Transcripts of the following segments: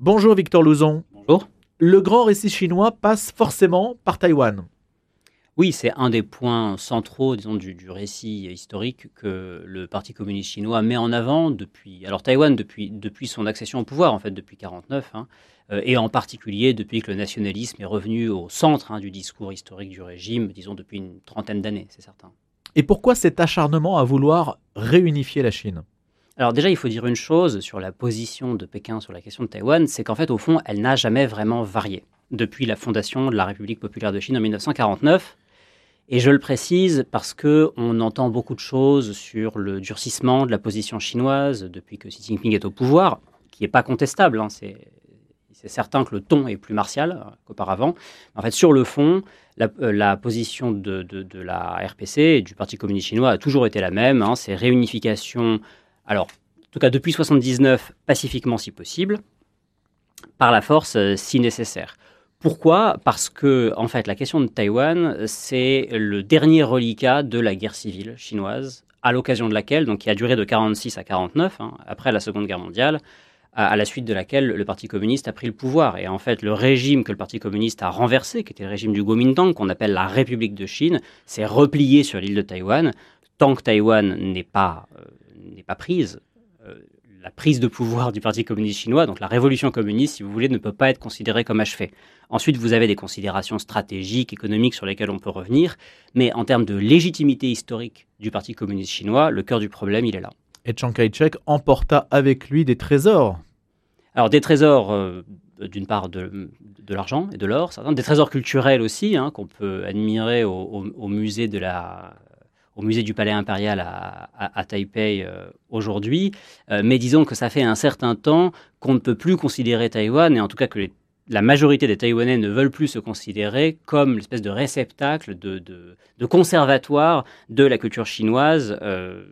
Bonjour Victor Louzon. Bonjour. Le grand récit chinois passe forcément par Taïwan. Oui, c'est un des points centraux, disons, du, récit historique que le Parti communiste chinois met en avant depuis. Alors Taïwan depuis depuis son accession au pouvoir, en fait, depuis 49, hein, euh, et en particulier depuis que le nationalisme est revenu au centre hein, du discours historique du régime, disons depuis une trentaine d'années, c'est certain. Et pourquoi cet acharnement à vouloir réunifier la Chine? Alors déjà, il faut dire une chose sur la position de Pékin sur la question de Taïwan, c'est qu'en fait, au fond, elle n'a jamais vraiment varié depuis la fondation de la République populaire de Chine en 1949. Et je le précise parce que on entend beaucoup de choses sur le durcissement de la position chinoise depuis que Xi Jinping est au pouvoir, qui n'est pas contestable. Hein. c'est certain que le ton est plus martial qu'auparavant. En fait, sur le fond, la, euh, position de, la RPC et du Parti communiste chinois a toujours été la même. Hein. c'est réunification alors, en tout cas depuis 1979, pacifiquement si possible, par la force euh, si nécessaire. Pourquoi? Parce que, en fait, la question de Taïwan, c'est le dernier reliquat de la guerre civile chinoise, à l'occasion de laquelle, donc qui a duré de 1946 à 1949, hein, après la Seconde Guerre mondiale, à, la suite de laquelle le Parti communiste a pris le pouvoir. Et en fait, le régime que le Parti communiste a renversé, qui était le régime du Kuomintang, qu'on appelle la République de Chine, s'est replié sur l'île de Taïwan. Tant que Taïwan n'est pas pas prise. Euh, la prise de pouvoir du Parti communiste chinois, donc la révolution communiste, si vous voulez, ne peut pas être considérée comme achevée. Ensuite, vous avez des considérations stratégiques, économiques sur lesquelles on peut revenir, mais en termes de légitimité historique du Parti communiste chinois, le cœur du problème, il est là. Et Chiang Kai-shek emporta avec lui des trésors. Alors des trésors, euh, d'une part de, l'argent et de l'or, des trésors culturels aussi, hein, qu'on peut admirer au musée de la au musée du Palais impérial à, Taipei euh, aujourd'hui. Euh, mais disons que ça fait un certain temps qu'on ne peut plus considérer Taïwan, et en tout cas que la majorité des Taïwanais ne veulent plus se considérer comme l'espèce de réceptacle, de, conservatoire de la culture chinoise. Euh,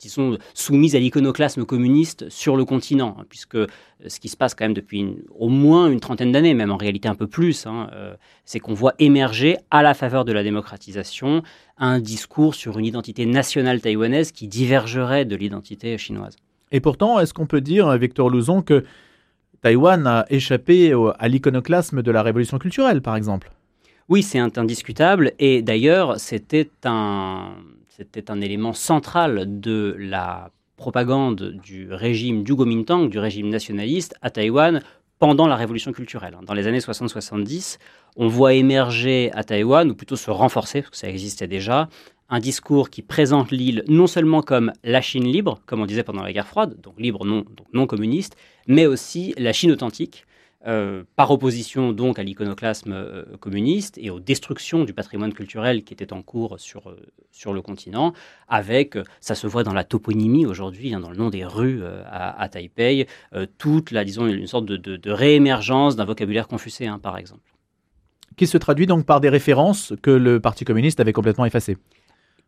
qui sont soumises à l'iconoclasme communiste sur le continent, hein, puisque euh, ce qui se passe quand même depuis au moins une trentaine d'années, même en réalité un peu plus, hein, euh, c'est qu'on voit émerger à la faveur de la démocratisation un discours sur une identité nationale taïwanaise qui divergerait de l'identité chinoise. Et pourtant, est-ce qu'on peut dire, Victor Louzon, que Taïwan a échappé à l'iconoclasme de la révolution culturelle, par exemple? Oui, c'est indiscutable, et d'ailleurs, c'était un c'était un élément central de la propagande du régime du Kuomintang, du régime nationaliste à Taïwan pendant la révolution culturelle. Dans les années 60-70, on voit émerger à Taïwan, ou plutôt se renforcer, parce que ça existait déjà, un discours qui présente l'île non seulement comme la Chine libre, comme on disait pendant la guerre froide, donc libre non, donc non communiste, mais aussi la Chine authentique, euh, par opposition donc à l'iconoclasme euh, communiste et aux destructions du patrimoine culturel qui était en cours sur, euh, sur le continent, avec, ça se voit dans la toponymie aujourd'hui, hein, dans le nom des rues à, Taipei, toute la, disons, une sorte de, réémergence d'un vocabulaire confucéen, par exemple. Qui se traduit donc par des références que le Parti communiste avait complètement effacées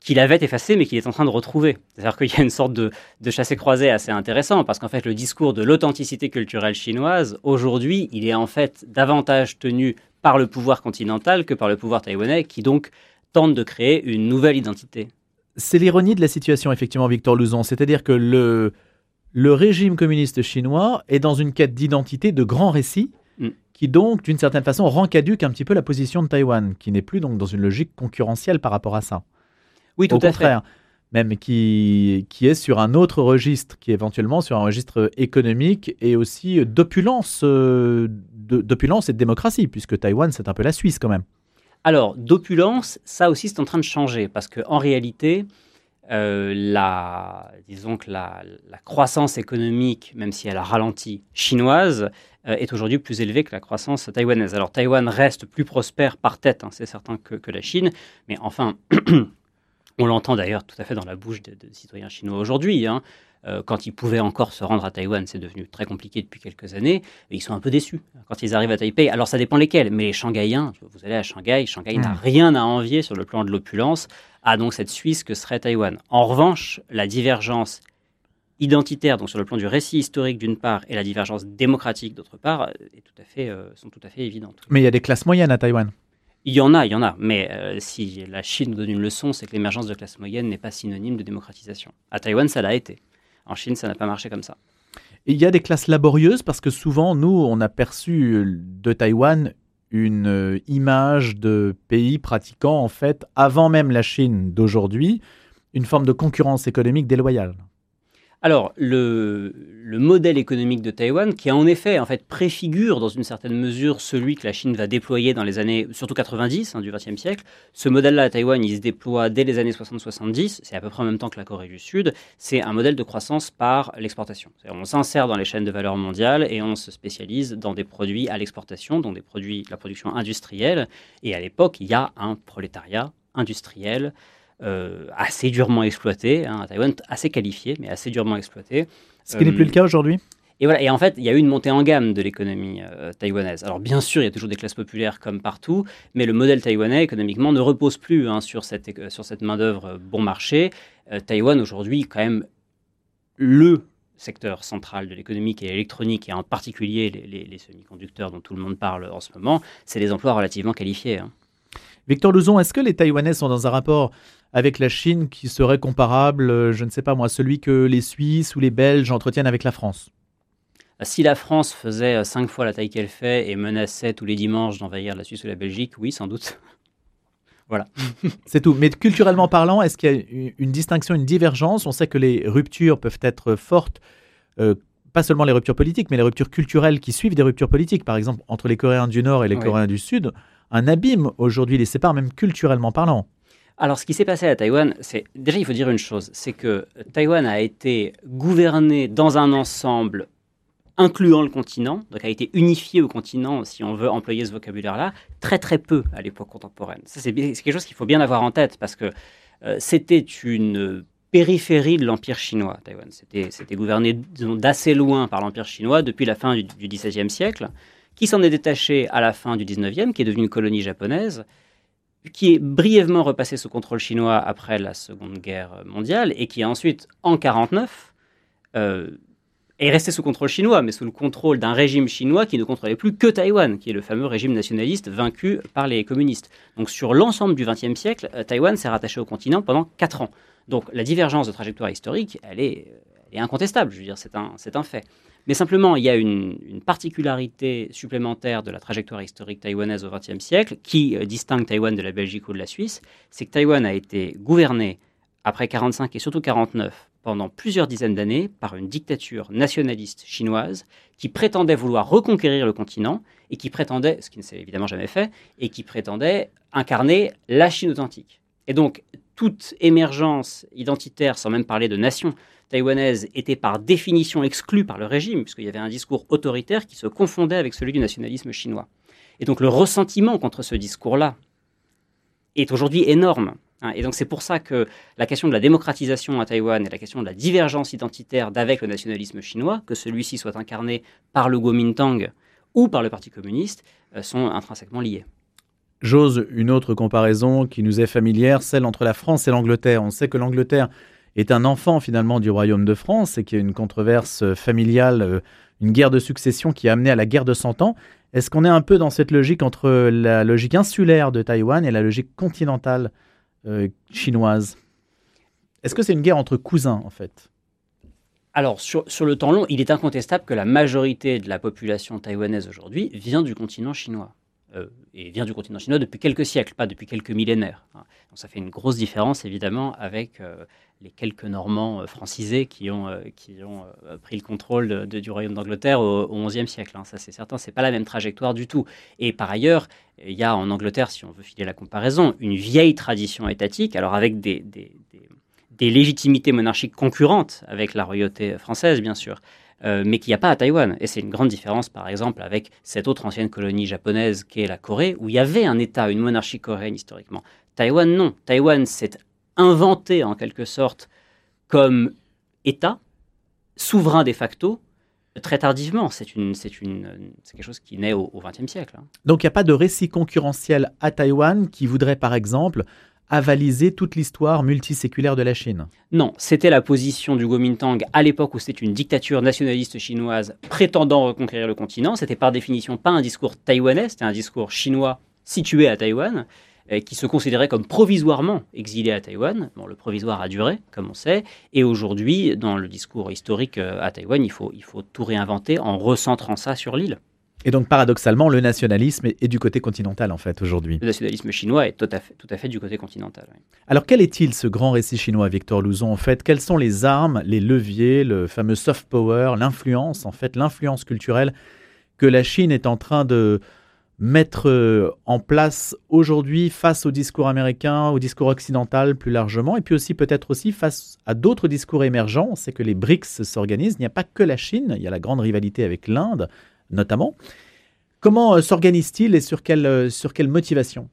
qu'il avait effacé, mais qu'il est en train de retrouver. C'est-à-dire qu'il y a une sorte de, de chassé-croisé assez intéressant, parce qu'en fait, le discours de l'authenticité culturelle chinoise, aujourd'hui, il est en fait davantage tenu par le pouvoir continental que par le pouvoir taïwanais, qui donc tente de créer une nouvelle identité. C'est l'ironie de la situation, effectivement, Victor Luzon. C'est-à-dire que le, le régime communiste chinois est dans une quête d'identité, de grands récits, mm. qui donc, d'une certaine façon, rend caduque un petit peu la position de Taïwan, qui n'est plus donc dans une logique concurrentielle par rapport à ça. Oui, tout Au contraire. Même qui, qui est sur un autre registre, qui est éventuellement sur un registre économique et aussi d'opulence, euh, d'opulence et de démocratie, puisque Taïwan, c'est un peu la Suisse quand même. Alors, d'opulence, ça aussi, c'est en train de changer, parce qu'en réalité, euh, la, disons que la, croissance économique, même si elle a ralenti, chinoise, euh, est aujourd'hui plus élevée que la croissance taïwanaise. Alors Taïwan reste plus prospère par tête, hein, c'est certain, que, que, la Chine, mais enfin, On l'entend d'ailleurs tout à fait dans la bouche de, citoyens chinois aujourd'hui. Hein. Euh, quand ils pouvaient encore se rendre à Taïwan, c'est devenu très compliqué depuis quelques années. Et ils sont un peu déçus quand ils arrivent à Taipei. Alors ça dépend lesquels, mais les Shanghaïens, vous allez à Shanghai, Shanghai n'a hmm. rien à envier sur le plan de l'opulence à donc cette Suisse que serait Taïwan. En revanche, la divergence identitaire, donc sur le plan du récit historique d'une part, et la divergence démocratique d'autre part, est tout à fait, euh, sont tout à fait évidentes. Mais il y a des classes moyennes à Taïwan. Il y en a, il y en a. Mais euh, si la Chine nous donne une leçon, c'est que l'émergence de classe moyenne n'est pas synonyme de démocratisation. À Taïwan, ça l'a été. En Chine, ça n'a pas marché comme ça. il y a des classes laborieuses parce que souvent, nous, on a perçu de Taïwan une euh, image de pays pratiquant, en fait, avant même la Chine d'aujourd'hui, une forme de concurrence économique déloyale. Alors, le, modèle économique de Taïwan, qui en effet, en fait, préfigure dans une certaine mesure celui que la Chine va déployer dans les années, surtout 90 hein, du XXe siècle, ce modèle-là à Taïwan, il se déploie dès les années 60-70, c'est à peu près en même temps que la Corée du Sud, c'est un modèle de croissance par l'exportation. On s'insère dans les chaînes de valeur mondiales et on se spécialise dans des produits à l'exportation, dans des produits la production industrielle. Et à l'époque, il y a un prolétariat industriel euh, assez durement exploité, hein, Taïwan assez qualifié, mais assez durement exploité. Ce qui n'est plus le euh, cas aujourd'hui? et voilà, et en fait, il y a eu une montée en gamme de l'économie euh, taïwanaise. Alors bien sûr, il y a toujours des classes populaires comme partout, mais le modèle taïwanais économiquement ne repose plus hein, sur cette, sur cette main-d'œuvre bon marché. Taïwan aujourd'hui, quand même, le secteur central de l'économie qui est l'électronique et en particulier les, semi-conducteurs dont tout le monde parle en ce moment, c'est des emplois relativement qualifiés. Hein. Victor Luzon, est-ce que les Taïwanais sont dans un rapport avec la Chine qui serait comparable, euh, je ne sais pas moi, celui que les Suisses ou les Belges entretiennent avec la France si la France faisait euh, cinq fois la taille qu'elle fait et menaçait tous les dimanches d'envahir la Suisse ou la Belgique, oui, sans doute. voilà. C'est tout. Mais culturellement parlant, est-ce qu'il y a une distinction, une divergence? On sait que les ruptures peuvent être fortes, euh, pas seulement les ruptures politiques, mais les ruptures culturelles qui suivent des ruptures politiques. Par exemple, entre les Coréens du Nord et les Coréens du Sud, un abîme aujourd'hui les sépare, même culturellement parlant. Alors, ce qui s'est passé à Taïwan, c'est déjà, il faut dire une chose, c'est que Taïwan a été gouverné dans un ensemble incluant le continent, donc a été unifié au continent, si on veut employer ce vocabulaire-là, très très peu à l'époque contemporaine. c'est quelque chose qu'il faut bien avoir en tête parce que euh, c'était une périphérie de l'Empire chinois, Taïwan. C'était gouverné d'assez loin par l'Empire chinois depuis la fin du, du XVIe siècle, qui s'en est détaché à la fin du XIXe, qui est devenu une colonie japonaise, qui est brièvement repassé sous contrôle chinois après la Seconde Guerre mondiale et qui ensuite, en 1949, euh, est resté sous contrôle chinois, mais sous le contrôle d'un régime chinois qui ne contrôlait plus que Taïwan, qui est le fameux régime nationaliste vaincu par les communistes. Donc sur l'ensemble du XXe siècle, euh, Taïwan s'est rattaché au continent pendant quatre ans. Donc la divergence de trajectoire historique, elle est, elle est incontestable, je veux dire, c'est un, un fait. Mais simplement, il y a une, particularité supplémentaire de la trajectoire historique taïwanaise au XXe siècle qui euh, distingue Taïwan de la Belgique ou de la Suisse, c'est que Taïwan a été gouverné après 1945 et surtout 1949 pendant plusieurs dizaines d'années par une dictature nationaliste chinoise qui prétendait vouloir reconquérir le continent et qui prétendait, ce qui ne s'est évidemment jamais fait, et qui prétendait incarner la Chine authentique. Et donc, toute émergence identitaire, sans même parler de nation, taïwanaise était par définition exclue par le régime, puisqu'il y avait un discours autoritaire qui se confondait avec celui du nationalisme chinois. Et donc le ressentiment contre ce discours-là est aujourd'hui énorme. Hein. Et donc c'est pour ça que la question de la démocratisation à Taïwan et la question de la divergence identitaire d'avec le nationalisme chinois, que celui-ci soit incarné par le Kuomintang ou par le Parti communiste, euh, sont intrinsèquement liés. J'ose une autre comparaison qui nous est familière, celle entre la France et l'Angleterre. On sait que l'Angleterre est un enfant finalement du royaume de France et qu'il y a une controverse familiale, euh, une guerre de succession qui a amené à la guerre de Cent Ans. Est-ce qu'on est un peu dans cette logique entre la logique insulaire de Taïwan et la logique continentale euh, chinoise? Est-ce que c'est une guerre entre cousins en fait? Alors, sur, sur, le temps long, il est incontestable que la majorité de la population taïwanaise aujourd'hui vient du continent chinois. Euh, et vient du continent chinois depuis quelques siècles, pas depuis quelques millénaires. Hein. Donc ça fait une grosse différence évidemment avec euh, les quelques Normands euh, francisés qui ont, qui ont pris le contrôle du royaume d'Angleterre au XIe siècle. Hein. Ça c'est certain, c'est pas la même trajectoire du tout. Et par ailleurs, il y a en Angleterre, si on veut filer la comparaison, une vieille tradition étatique, alors avec des, légitimités monarchiques concurrentes avec la royauté française, bien sûr, euh, mais qu'il n'y a pas à Taïwan. Et c'est une grande différence, par exemple, avec cette autre ancienne colonie japonaise qui est la Corée, où il y avait un État, une monarchie coréenne historiquement. Taïwan, non. Taïwan s'est inventé en quelque sorte comme État, souverain de facto, très tardivement. C'est c'est quelque chose qui naît au XXe siècle. Hein. Donc il n'y a pas de récit concurrentiel à Taïwan qui voudrait, par exemple, avaliser toute l'histoire multiséculaire de la Chine. Non, c'était la position du Kuomintang à l'époque où c'était une dictature nationaliste chinoise prétendant reconquérir le continent. C'était par définition pas un discours taïwanais, c'était un discours chinois situé à Taïwan. qui se considérait comme provisoirement exilé à Taïwan. Bon, le provisoire a duré, comme on sait, et aujourd'hui, dans le discours historique à Taïwan, il faut, il faut tout réinventer en recentrant ça sur l'île. Et donc, paradoxalement, le nationalisme est, du côté continental, en fait, aujourd'hui. Le nationalisme chinois est tout à fait, tout à fait du côté continental. Alors, quel est-il, ce grand récit chinois, Victor Louzon En fait, quelles sont les armes, les leviers, le fameux soft power, l'influence, en fait, l'influence culturelle que la Chine est en train de mettre euh, en place aujourd'hui face au discours américain, au discours occidental plus largement, et puis aussi peut-être aussi face à d'autres discours émergents? On sait que les BRICS s'organisent. Il n'y a pas que la Chine, il y a la grande rivalité avec l'Inde, notamment. Comment euh, s'organise-t-il et sur quelle, euh, sur quelle motivation?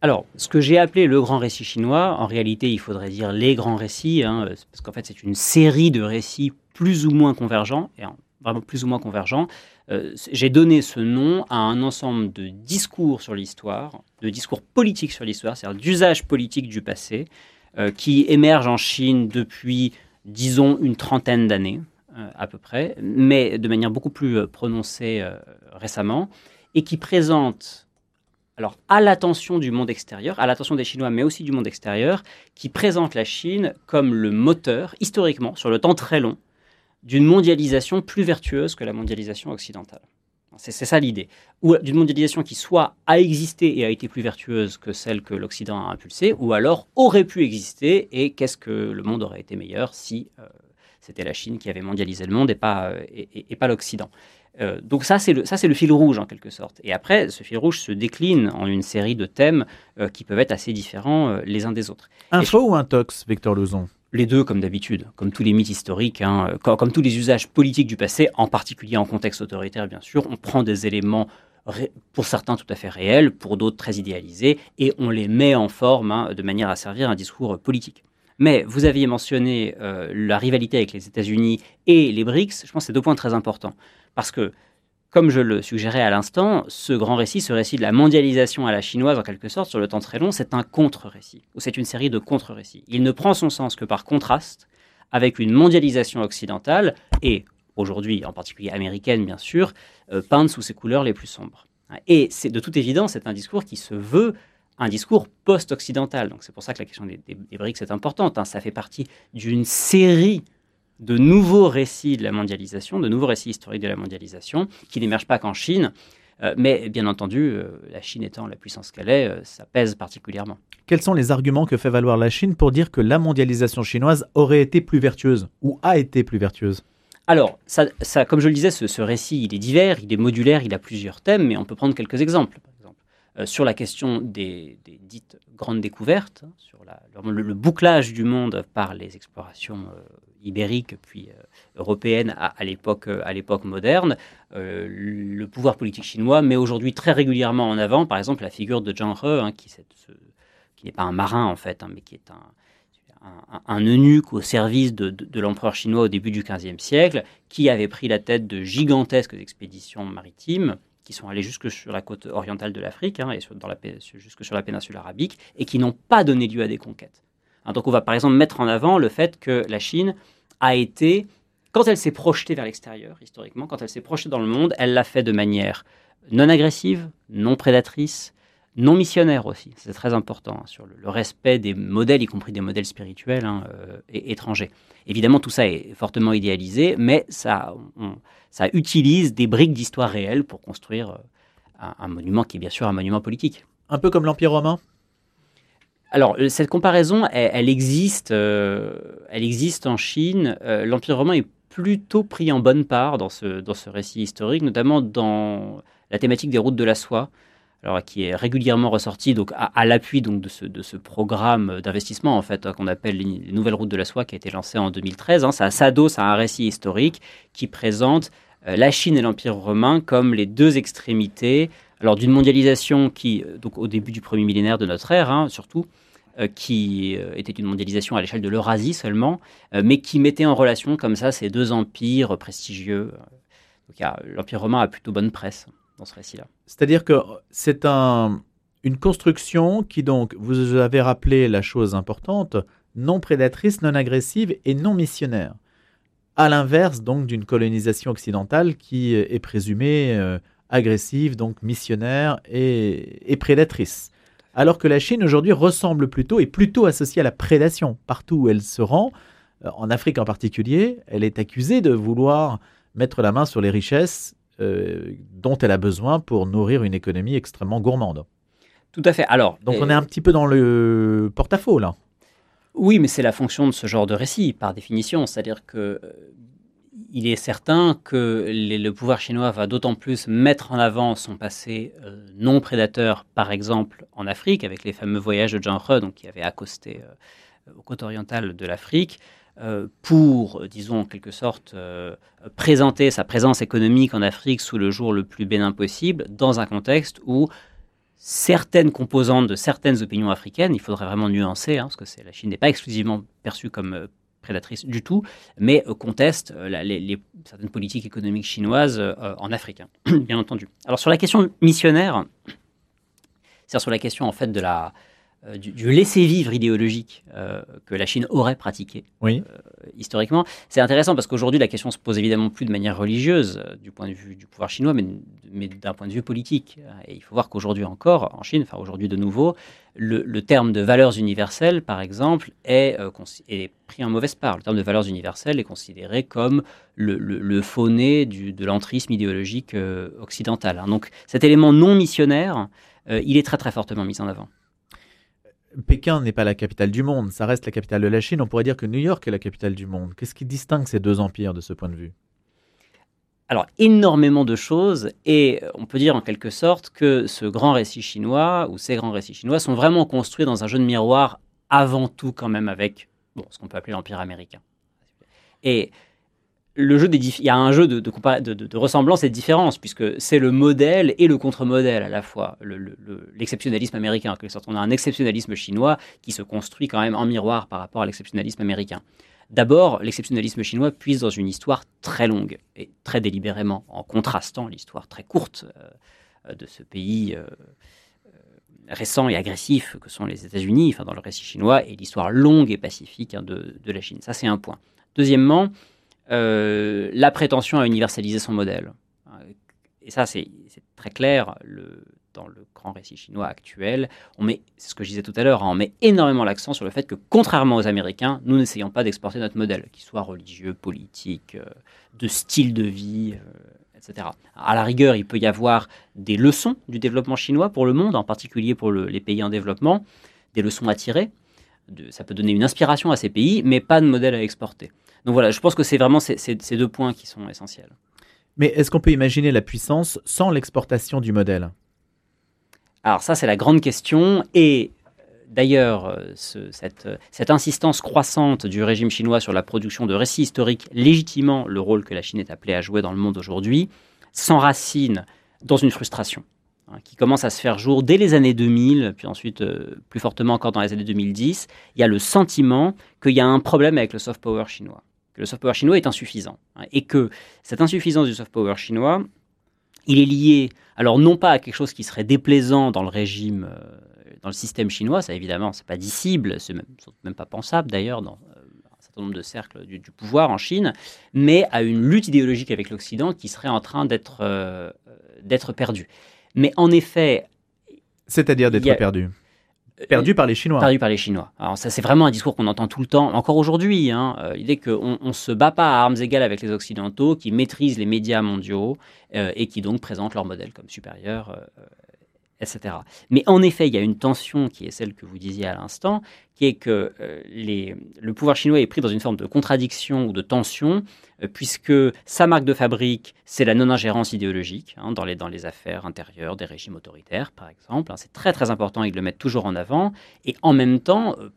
Alors, ce que j'ai appelé le grand récit chinois, en réalité, il faudrait dire les grands récits, hein, parce qu'en fait, c'est une série de récits plus ou moins convergents, et vraiment plus ou moins convergents. Euh, j'ai donné ce nom à un ensemble de discours sur l'histoire, de discours politiques sur l'histoire, c'est-à-dire d'usages politiques du passé, qui émergent en Chine depuis, disons, une trentaine d'années. Euh, à peu près, mais de manière beaucoup plus euh, prononcée euh, récemment, et qui présente, alors à l'attention du monde extérieur, à l'attention des Chinois, mais aussi du monde extérieur, qui présente la Chine comme le moteur, historiquement, sur le temps très long, d'une mondialisation plus vertueuse que la mondialisation occidentale. C'est ça l'idée. Ou d'une mondialisation qui soit a existé et a été plus vertueuse que celle que l'Occident a impulsée, ou alors aurait pu exister et qu'est-ce que le monde aurait été meilleur si c'était la Chine qui avait mondialisé le monde et pas, euh, et, pas l'Occident. Euh, donc ça, c'est le, le fil rouge en quelque sorte. Et après, ce fil rouge se décline en une série de thèmes euh, qui peuvent être assez différents les uns des autres. Un faux ou un tox, Victor Lozon? Les deux, comme d'habitude, comme tous les mythes historiques, hein, comme, tous les usages politiques du passé, en particulier en contexte autoritaire, bien sûr, on prend des éléments pour certains tout à fait réels, pour d'autres très idéalisés, et on les met en forme hein, de manière à servir un discours politique. Mais vous aviez mentionné euh, la rivalité avec les États-Unis et les BRICS. Je pense que c'est deux points très importants. Parce que, comme je le suggérais à l'instant, ce grand récit, ce récit de la mondialisation à la chinoise, en quelque sorte, sur le temps très long, c'est un contre-récit, ou c'est une série de contre-récits. Il ne prend son sens que par contraste avec une mondialisation occidentale, et aujourd'hui en particulier américaine bien sûr, euh, peinte sous ses couleurs les plus sombres. Et c'est de toute évidence, c'est un discours qui se veut un discours post-occidental. Donc c'est pour ça que la question des, BRICS est importante. Hein. Ça fait partie d'une série de nouveaux récits de la mondialisation, de nouveaux récits historiques de la mondialisation, qui n'émergent pas qu'en Chine. Euh, mais bien entendu, euh, la Chine étant la puissance qu'elle est, euh, ça pèse particulièrement. Quels sont les arguments que fait valoir la Chine pour dire que la mondialisation chinoise aurait été plus vertueuse ou a été plus vertueuse? Alors, ça, comme je le disais, ce, ce, récit, il est divers, il est modulaire, il a plusieurs thèmes, mais on peut prendre quelques exemples. Euh, sur la question des, dites grandes découvertes, hein, sur le, bouclage du monde par les explorations euh, ibériques puis euh, européennes à, l'époque moderne, le pouvoir politique chinois met aujourd'hui très régulièrement en avant, par exemple, la figure de Zhang He, hein, qui, n'est pas un marin en fait, hein, mais qui est un, un, eunuque au service de l'empereur chinois au début du XVe siècle, qui avait pris la tête de gigantesques expéditions maritimes qui sont allés jusque sur la côte orientale de l'Afrique hein, et jusque sur la péninsule arabique et qui n'ont pas donné lieu à des conquêtes. Hein, donc on va par exemple mettre en avant le fait que la Chine a été, quand elle s'est projetée vers l'extérieur, historiquement, quand elle s'est projetée dans le monde, elle l'a fait de manière non agressive, non prédatrice, non missionnaire aussi, c'est très important, hein, sur le, respect des modèles, y compris des modèles spirituels hein, euh, et, étrangers. Évidemment, tout ça est fortement idéalisé, mais ça, ça utilise des briques d'histoire réelle pour construire euh, un, monument qui est bien sûr un monument politique. Un peu comme l'Empire romain? Alors, euh, cette comparaison, elle, existe, elle existe en Chine. L'Empire romain est plutôt pris en bonne part dans ce, dans ce récit historique, notamment dans la thématique des routes de la soie alors, qui est régulièrement ressorti donc, à, l'appui donc, de, ce, de ce programme d'investissement en fait, qu'on appelle les Nouvelles Routes de la Soie, qui a été lancé en 2013. Hein. Ça s'adosse à un récit historique qui présente euh, la Chine et l'Empire romain comme les deux extrémités alors d'une mondialisation qui, euh, donc, au début du premier millénaire de notre ère, hein, surtout, euh, qui était une mondialisation à l'échelle de l'Eurasie seulement, mais qui mettait en relation comme ça ces deux empires prestigieux. L'Empire romain a plutôt bonne presse ce récit-là. C'est-à-dire que c'est un, une construction qui donc, vous avez rappelé la chose importante, non prédatrice, non agressive et non missionnaire. À l'inverse donc d'une colonisation occidentale qui est présumée euh, agressive, donc missionnaire et, prédatrice. alors que la Chine aujourd'hui ressemble plutôt, et plutôt associée à la prédation. Partout où elle se rend, euh, en Afrique en particulier, elle est accusée de vouloir mettre la main sur les richesses euh, dont elle a besoin pour nourrir une économie extrêmement gourmande. Tout à fait. Alors, donc on est un petit peu dans le porte-à-faux là. Oui, mais c'est la fonction de ce genre de récit, par définition. C'est-à-dire que euh, il est certain que le pouvoir chinois va d'autant plus mettre en avant son passé euh, non prédateur, par exemple en Afrique, avec les fameux voyages de Zhang He, donc qui avait accosté euh, aux côtes orientales de l'Afrique, pour, disons en quelque sorte, présenter sa présence économique en Afrique sous le jour le plus bénin possible, dans un contexte où certaines composantes de certaines opinions africaines, il faudrait vraiment nuancer, hein, parce que la Chine n'est pas exclusivement perçue comme euh, prédatrice du tout, mais euh, conteste euh, certaines politiques économiques chinoises en Afrique, hein, bien entendu. Alors sur la question missionnaire, c'est-à-dire sur la question en fait de la, euh, du, laisser-vivre idéologique euh, que la Chine aurait pratiqué oui. Euh, historiquement. C'est intéressant parce qu'aujourd'hui, la question se pose évidemment plus de manière religieuse du point de vue du pouvoir chinois, mais, mais d'un point de vue politique. Et il faut voir qu'aujourd'hui encore, en Chine, enfin aujourd'hui de nouveau, le, terme de valeurs universelles, par exemple, est, est, pris en mauvaise part. Le terme de valeurs universelles est considéré comme le, le, faux-nez de l'entrisme idéologique occidental. Hein. Donc cet élément non missionnaire, il est très très fortement mis en avant. Pékin n'est pas la capitale du monde, ça reste la capitale de la Chine. On pourrait dire que New York est la capitale du monde. Qu'est-ce qui distingue ces deux empires de ce point de vue? Alors, énormément de choses, et on peut dire en quelque sorte que ce grand récit chinois, ou ces grands récits chinois, sont vraiment construits dans un jeu de miroir avant tout quand même avec bon, ce qu'on peut appeler l'Empire américain. Et il y a un jeu de, ressemblance et de différence, puisque c'est le modèle et le contre-modèle à la fois, l'exceptionnalisme américain. En sorte, on a un exceptionnalisme chinois qui se construit quand même en miroir par rapport à l'exceptionnalisme américain. D'abord, l'exceptionnalisme chinois puise dans une histoire très longue et très délibérément, en contrastant l'histoire très courte euh, de ce pays euh, euh, récent et agressif que sont les États-Unis, enfin dans le récit chinois, et l'histoire longue et pacifique hein, de la Chine. Ça, c'est un point. Deuxièmement, euh, la prétention à universaliser son modèle. Et ça, c'est très clair dans le grand récit chinois actuel. On met, c'est ce que je disais tout à l'heure, hein, on met énormément l'accent sur le fait que, contrairement aux Américains, nous n'essayons pas d'exporter notre modèle, qu'il soit religieux, politique, euh, de style de vie, euh, etc. À la rigueur, il peut y avoir des leçons du développement chinois pour le monde, en particulier pour les pays en développement, des leçons à tirer. Ça peut donner une inspiration à ces pays, mais pas de modèle à exporter. Donc voilà, je pense que c'est vraiment ces, deux points qui sont essentiels. Mais est-ce qu'on peut imaginer la puissance sans l'exportation du modèle? Alors ça, c'est la grande question. Et euh, d'ailleurs, euh, cette, cette, insistance croissante du régime chinois sur la production de récits historiques, légitimement le rôle que la Chine est appelée à jouer dans le monde aujourd'hui, s'enracine dans une frustration hein, qui commence à se faire jour dès les années 2000, puis ensuite euh, plus fortement encore dans les années 2010. Il y a le sentiment qu'il y a un problème avec le soft power chinois le soft power chinois est insuffisant. Hein, et que cette insuffisance du soft power chinois, il est lié, alors non pas à quelque chose qui serait déplaisant dans le régime, euh, dans le système chinois, ça évidemment, c'est pas dissible, c'est même, même pas pensable d'ailleurs dans euh, un certain nombre de cercles du, pouvoir en Chine, mais à une lutte idéologique avec l'Occident qui serait en train d'être euh, d'être perdue. Mais en effet... C'est-à-dire d'être perdue Perdu par les Chinois. Perdu par les Chinois. Alors ça, c'est vraiment un discours qu'on entend tout le temps, encore aujourd'hui. Hein, euh, L'idée qu'on ne se bat pas à armes égales avec les Occidentaux, qui maîtrisent les médias mondiaux euh, et qui donc présentent leur modèle comme supérieur euh, etc. Mais en effet, il y a une tension qui est celle que vous disiez à l'instant, qui est que euh, le pouvoir chinois est pris dans une forme de contradiction ou de tension, euh, puisque sa marque de fabrique, c'est la non-ingérence idéologique hein, dans, les, dans les affaires intérieures des régimes autoritaires, par exemple. Hein. c'est très très important, ils le mettent toujours en avant. Et en même temps, euh,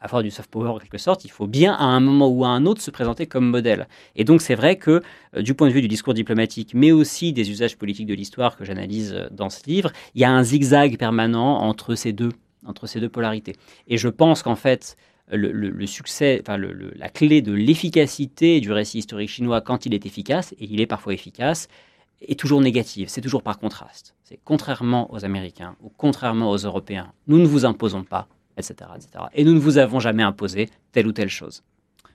avoir du soft power en quelque sorte, il faut bien à un moment ou à un autre se présenter comme modèle. Et donc c'est vrai que euh, du point de vue du discours diplomatique, mais aussi des usages politiques de l'histoire que j'analyse euh, dans ce livre, il y a un zigzag permanent entre ces deux, entre ces deux polarités. Et je pense qu'en fait, le, succès, enfin la clé de l'efficacité du récit historique chinois quand il est efficace, et il est parfois efficace, est toujours négative, c'est toujours par contraste. C'est contrairement aux Américains ou contrairement aux Européens, nous ne vous imposons pas etc., Et nous ne vous avons jamais imposé telle ou telle chose.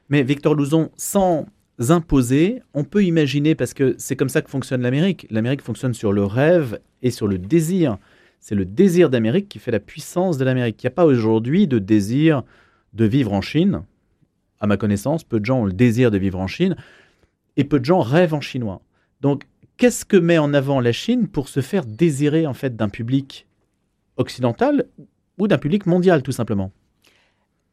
Mais Victor Louzon, sans imposer, on peut imaginer, parce que c'est comme ça que fonctionne l'Amérique, l'Amérique fonctionne sur le rêve et sur le désir. c'est le désir d'Amérique qui fait la puissance de l'Amérique. Il n'y a pas aujourd'hui de désir de vivre en Chine. À ma connaissance, peu de gens ont le désir de vivre en Chine et peu de gens rêvent en chinois. Donc, qu'est-ce que met en avant la Chine pour se faire désirer en fait d'un public occidental d'un public mondial tout simplement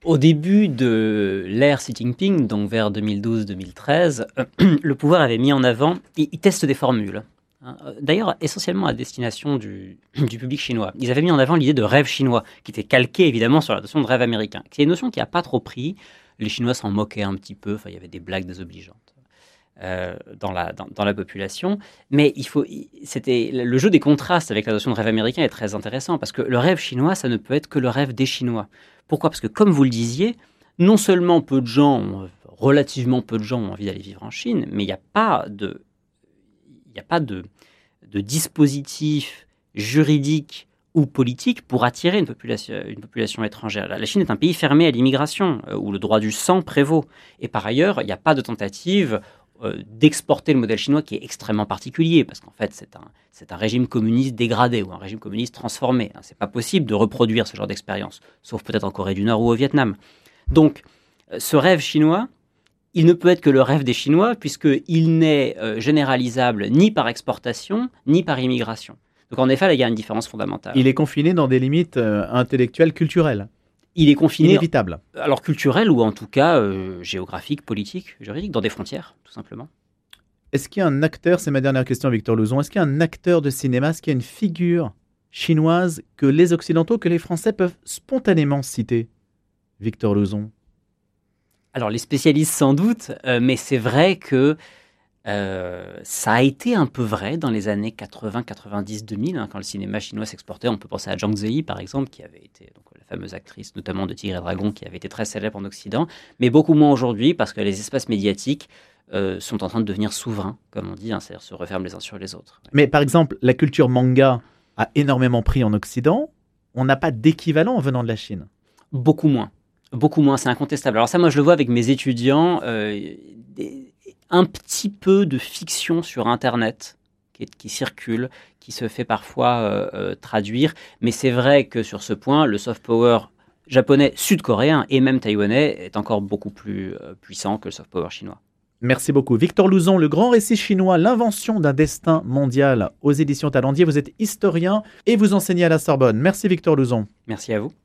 au début de l'ère Xi Jinping, donc vers 2012-2013, le pouvoir avait mis en avant, il, teste des formules, hein. d'ailleurs essentiellement à destination du, public chinois. Ils avaient mis en avant l'idée de rêve chinois, qui était calqué évidemment sur la notion de rêve américain. C'est une notion qui n'a pas trop pris, les Chinois s'en moquaient un petit peu, enfin, il y avait des blagues désobligeantes. Euh, dans, la, dans, la population. Mais il faut, c'était le jeu des contrastes avec la notion de rêve américain est très intéressant parce que le rêve chinois, ça ne peut être que le rêve des Chinois. Pourquoi? Parce que comme vous le disiez, non seulement peu de gens, relativement peu de gens ont envie d'aller vivre en Chine, mais il n'y a pas de, il a pas de, de dispositif juridique ou politique pour attirer une population, une population étrangère. La Chine est un pays fermé à l'immigration, euh, où le droit du sang prévaut. Et par ailleurs, il n'y a pas de tentative euh, d'exporter le modèle chinois qui est extrêmement particulier, parce qu'en fait, c'est un, un régime communiste dégradé ou un régime communiste transformé. Hein. C'est pas possible de reproduire ce genre d'expérience, sauf peut-être en Corée du Nord ou au Vietnam. Donc, euh, ce rêve chinois, il ne peut être que le rêve des Chinois, puisqu'il n'est euh, généralisable ni par exportation, ni par immigration. Donc, en effet, il y a une différence fondamentale. Il est confiné dans des limites intellectuelles, culturelles il est confiné. Inévitable. Alors culturel ou en tout cas euh, géographique, politique, juridique, dans des frontières, tout simplement. Est-ce qu'il y a un acteur, c'est ma dernière question, Victor Louzon, est-ce qu'il y a un acteur de cinéma, est-ce qu'il y a une figure chinoise que les Occidentaux, que les Français peuvent spontanément citer Victor Louzon Alors les spécialistes sans doute, euh, mais c'est vrai que euh, ça a été un peu vrai dans les années 80, 90, 2000, quand le cinéma chinois s'exportait. On peut penser à Zhang Ziyi, par exemple, qui avait été donc, la fameuse actrice, notamment de Tigre et Dragon, qui avait été très célèbre en Occident, mais beaucoup moins aujourd'hui parce que les espaces médiatiques euh, sont en train de devenir souverains, comme on dit, hein, c'est-à-dire se referment les uns sur les autres. Mais par exemple, la culture manga a énormément pris en Occident. On n'a pas d'équivalent en venant de la Chine. Beaucoup moins. Beaucoup moins, c'est incontestable. Alors ça, moi, je le vois avec mes étudiants. Euh, un petit peu de fiction sur Internet qui, circule, qui se fait parfois euh, euh, traduire. Mais c'est vrai que sur ce point, le soft power japonais, sud-coréen et même taïwanais est encore beaucoup plus euh, puissant que le soft power chinois. Merci beaucoup. Victor Louzon, le grand récit chinois, l'invention d'un destin mondial aux éditions Talendier. Vous êtes historien et vous enseignez à la Sorbonne. Merci Victor Louzon. Merci à vous.